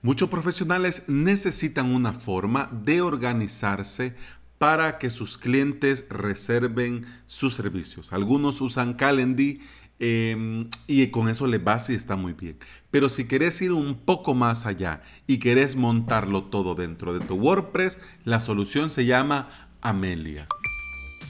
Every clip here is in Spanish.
Muchos profesionales necesitan una forma de organizarse para que sus clientes reserven sus servicios. Algunos usan Calendly em, y con eso les va y está muy bien. Pero si querés ir un poco más allá y querés montarlo todo dentro de tu WordPress, la solución se llama Amelia.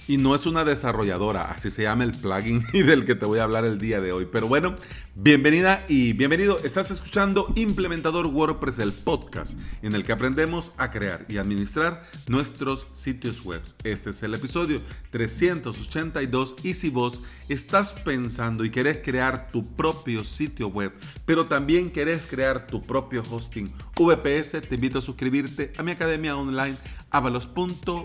Y no es una desarrolladora, así se llama el plugin y del que te voy a hablar el día de hoy. Pero bueno, bienvenida y bienvenido. Estás escuchando Implementador WordPress, el podcast en el que aprendemos a crear y administrar nuestros sitios web. Este es el episodio 382 y si vos estás pensando y querés crear tu propio sitio web, pero también querés crear tu propio hosting VPS, te invito a suscribirte a mi academia online avalos.sv.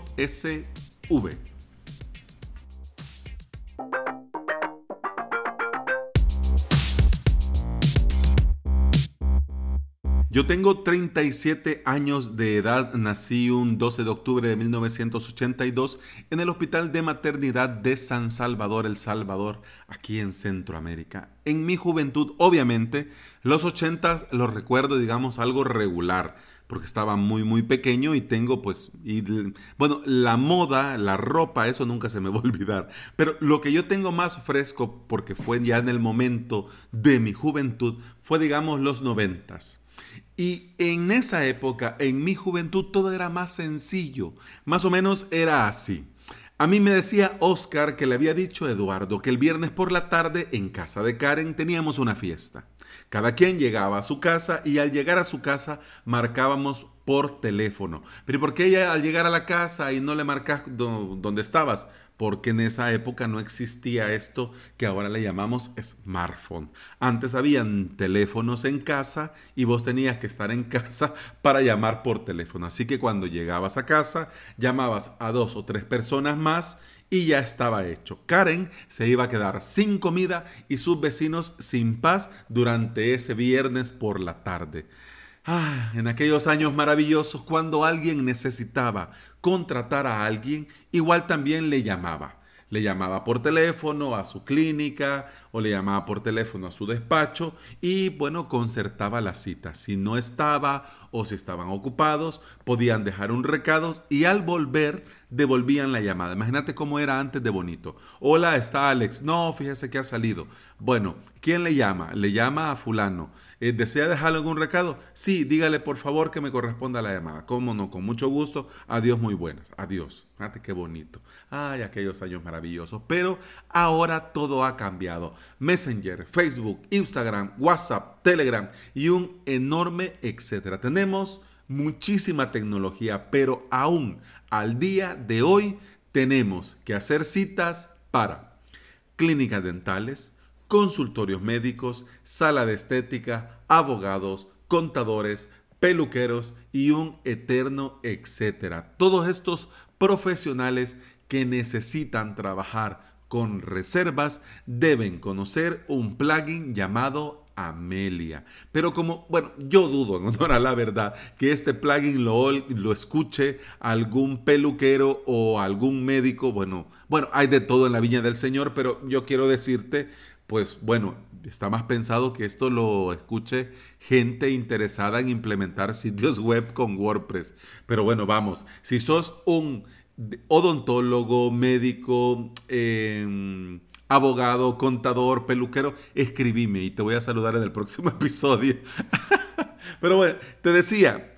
Yo tengo 37 años de edad, nací un 12 de octubre de 1982 en el Hospital de Maternidad de San Salvador, El Salvador, aquí en Centroamérica. En mi juventud, obviamente, los 80 los recuerdo, digamos, algo regular, porque estaba muy, muy pequeño y tengo, pues, bueno, la moda, la ropa, eso nunca se me va a olvidar. Pero lo que yo tengo más fresco, porque fue ya en el momento de mi juventud, fue, digamos, los noventas. Y en esa época, en mi juventud, todo era más sencillo. Más o menos era así. A mí me decía Oscar que le había dicho a Eduardo que el viernes por la tarde en casa de Karen teníamos una fiesta. Cada quien llegaba a su casa y al llegar a su casa marcábamos por teléfono. Pero ¿por qué al llegar a la casa y no le marcas dónde estabas? porque en esa época no existía esto que ahora le llamamos smartphone. Antes habían teléfonos en casa y vos tenías que estar en casa para llamar por teléfono. Así que cuando llegabas a casa, llamabas a dos o tres personas más y ya estaba hecho. Karen se iba a quedar sin comida y sus vecinos sin paz durante ese viernes por la tarde. Ah, en aquellos años maravillosos cuando alguien necesitaba contratar a alguien, igual también le llamaba. Le llamaba por teléfono a su clínica o le llamaba por teléfono a su despacho y bueno, concertaba la cita. Si no estaba o si estaban ocupados, podían dejar un recado y al volver devolvían la llamada. Imagínate cómo era antes de bonito. Hola, está Alex. No, fíjese que ha salido. Bueno, ¿quién le llama? Le llama a fulano. Eh, ¿Desea dejarle algún recado? Sí, dígale por favor que me corresponda la llamada. ¿Cómo no? Con mucho gusto. Adiós, muy buenas. Adiós. Fíjate qué bonito. Ay, aquellos años maravillosos. Pero ahora todo ha cambiado. Messenger, Facebook, Instagram, WhatsApp, Telegram y un enorme etcétera. Tenemos muchísima tecnología, pero aún al día de hoy tenemos que hacer citas para clínicas dentales, consultorios médicos, sala de estética, abogados, contadores, peluqueros y un eterno etcétera. Todos estos profesionales que necesitan trabajar con reservas deben conocer un plugin llamado Amelia. Pero como, bueno, yo dudo, en honor a la verdad, que este plugin lo, lo escuche algún peluquero o algún médico. Bueno, bueno, hay de todo en la viña del Señor, pero yo quiero decirte pues bueno, está más pensado que esto lo escuche gente interesada en implementar sitios web con WordPress. Pero bueno, vamos, si sos un odontólogo, médico, em, abogado, contador, peluquero, escribime y te voy a saludar en el próximo episodio. Pero bueno, te decía,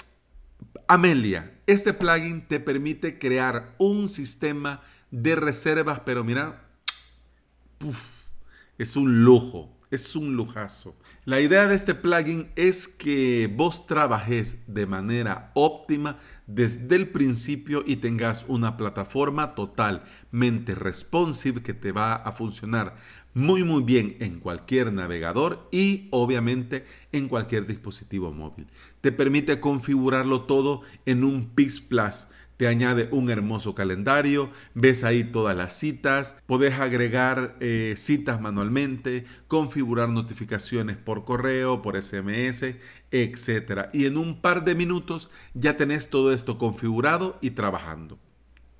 Amelia, este plugin te permite crear un sistema de reservas, pero mira, es un lujo, es un lujazo. La idea de este plugin es que vos trabajes de manera óptima desde el principio y tengas una plataforma totalmente responsive que te va a funcionar muy muy bien en cualquier navegador y obviamente en cualquier dispositivo móvil. Te permite configurarlo todo en un Pix Plus te añade un hermoso calendario, ves ahí todas las citas, podés agregar eh, citas manualmente, configurar notificaciones por correo, por SMS, etc. Y en un par de minutos ya tenés todo esto configurado y trabajando.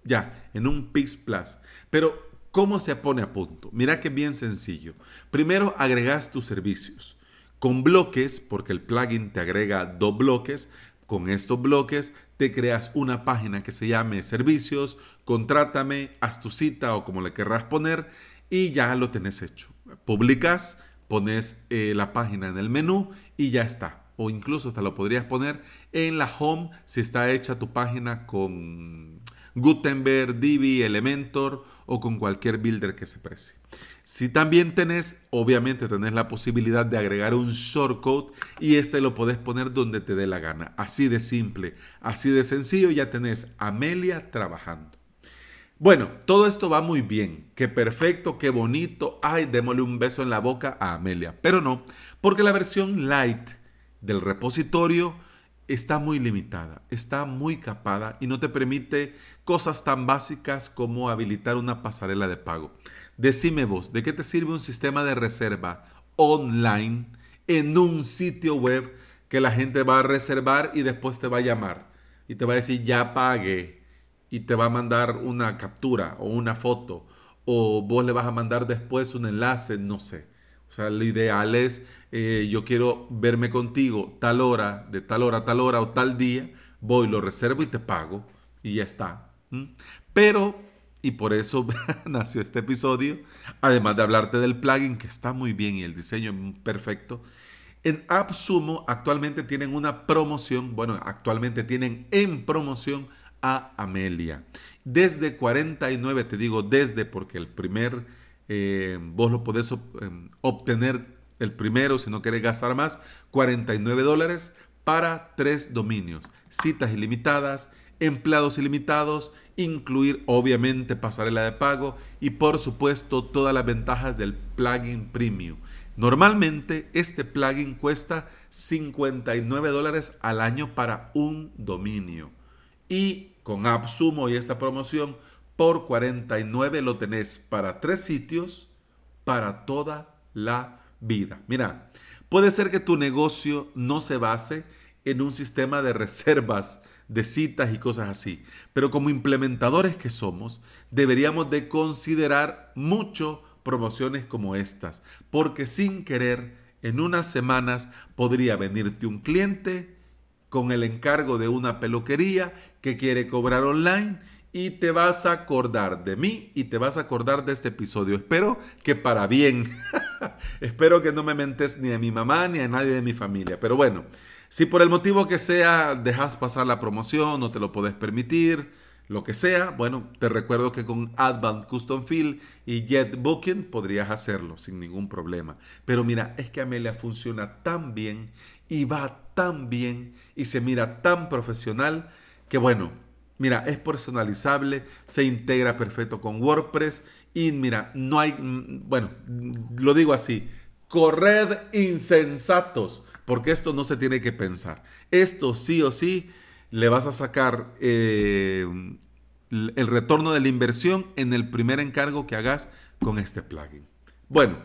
Ya, en un Pix Plus. Pero, ¿cómo se pone a punto? Mira que bien sencillo. Primero agregas tus servicios con bloques, porque el plugin te agrega dos bloques. Con estos bloques te creas una página que se llame servicios, contrátame, haz tu cita o como le querrás poner y ya lo tenés hecho. Publicas, pones eh, la página en el menú y ya está. O incluso hasta lo podrías poner en la home si está hecha tu página con Gutenberg, Divi, Elementor o con cualquier builder que se precie. Si también tenés, obviamente tenés la posibilidad de agregar un shortcode y este lo podés poner donde te dé la gana. Así de simple, así de sencillo, ya tenés Amelia trabajando. Bueno, todo esto va muy bien. Qué perfecto, qué bonito. Ay, démosle un beso en la boca a Amelia. Pero no, porque la versión light del repositorio está muy limitada, está muy capada y no te permite cosas tan básicas como habilitar una pasarela de pago. Decime vos, ¿de qué te sirve un sistema de reserva online en un sitio web que la gente va a reservar y después te va a llamar y te va a decir ya pagué? y te va a mandar una captura o una foto o vos le vas a mandar después un enlace, no sé. O sea, lo ideal es, eh, yo quiero verme contigo tal hora, de tal hora a tal hora o tal día, voy, lo reservo y te pago y ya está. Pero, y por eso nació este episodio, además de hablarte del plugin que está muy bien y el diseño perfecto, en AppSumo actualmente tienen una promoción, bueno, actualmente tienen en promoción a Amelia. Desde 49, te digo desde porque el primer, eh, vos lo podés em, obtener el primero si no querés gastar más, 49 dólares para tres dominios, citas ilimitadas, empleados ilimitados, incluir obviamente pasarela de pago y por supuesto todas las ventajas del plugin premium. Normalmente este plugin cuesta 59 dólares al año para un dominio. Y con AppSumo y esta promoción, por 49 lo tenés para tres sitios para toda la vida. Mira, puede ser que tu negocio no se base en un sistema de reservas, de citas y cosas así, pero como implementadores que somos, deberíamos de considerar mucho promociones como estas, porque sin querer, en unas semanas podría venirte un cliente con el encargo de una peluquería que quiere cobrar online y te vas a acordar de mí y te vas a acordar de este episodio. Espero que para bien. Espero que no me mentes ni a mi mamá ni a nadie de mi familia. Pero bueno, si por el motivo que sea dejas pasar la promoción, no te lo puedes permitir, lo que sea, bueno, te recuerdo que con Advanced Custom Field y Jet Booking podrías hacerlo sin ningún problema. Pero mira, es que Amelia funciona tan bien y va tan bien y se mira tan profesional que bueno, mira, es personalizable, se integra perfecto con WordPress y mira, no hay, mm, bueno, lo digo así, corred insensatos, porque esto no se tiene que pensar. Esto sí o sí le vas a sacar eh, el retorno de la inversión en el primer encargo que hagas con este plugin. Bueno,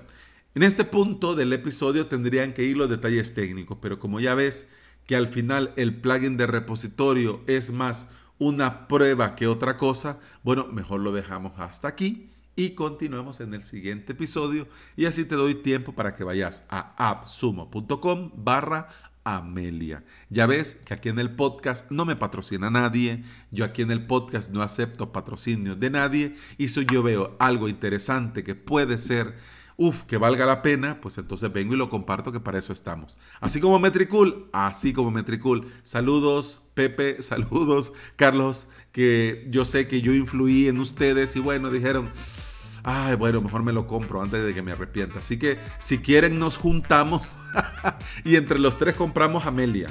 en este punto del episodio tendrían que ir los detalles técnicos, pero como ya ves que al final el plugin de repositorio es más una prueba que otra cosa, bueno, mejor lo dejamos hasta aquí y continuemos en el siguiente episodio y así te doy tiempo para que vayas a appsumo.com barra Amelia. Ya ves que aquí en el podcast no me patrocina nadie, yo aquí en el podcast no acepto patrocinio de nadie y si yo veo algo interesante que puede ser Uf, que valga la pena, pues entonces vengo y lo comparto que para eso estamos. Así como Metricool, así como Metricool. Saludos, Pepe, saludos, Carlos, que yo sé que yo influí en ustedes y bueno, dijeron, ay, bueno, mejor me lo compro antes de que me arrepienta. Así que si quieren nos juntamos y entre los tres compramos Amelia.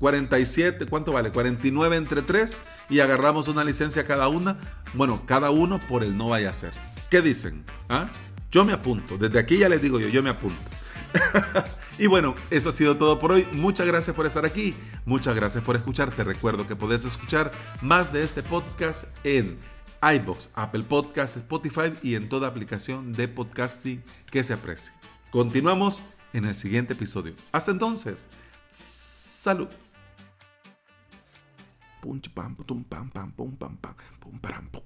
47, ¿cuánto vale? 49 entre tres y agarramos una licencia cada una. Bueno, cada uno por el no vaya a ser. ¿Qué dicen? ¿Ah? Yo me apunto, desde aquí ya les digo yo, yo me apunto. y bueno, eso ha sido todo por hoy. Muchas gracias por estar aquí. Muchas gracias por escuchar. Te recuerdo que podés escuchar más de este podcast en iBox, Apple Podcasts, Spotify y en toda aplicación de podcasting que se aprecie. Continuamos en el siguiente episodio. Hasta entonces, salud. Punch pam pum pam pam pum pam pam pum pam pum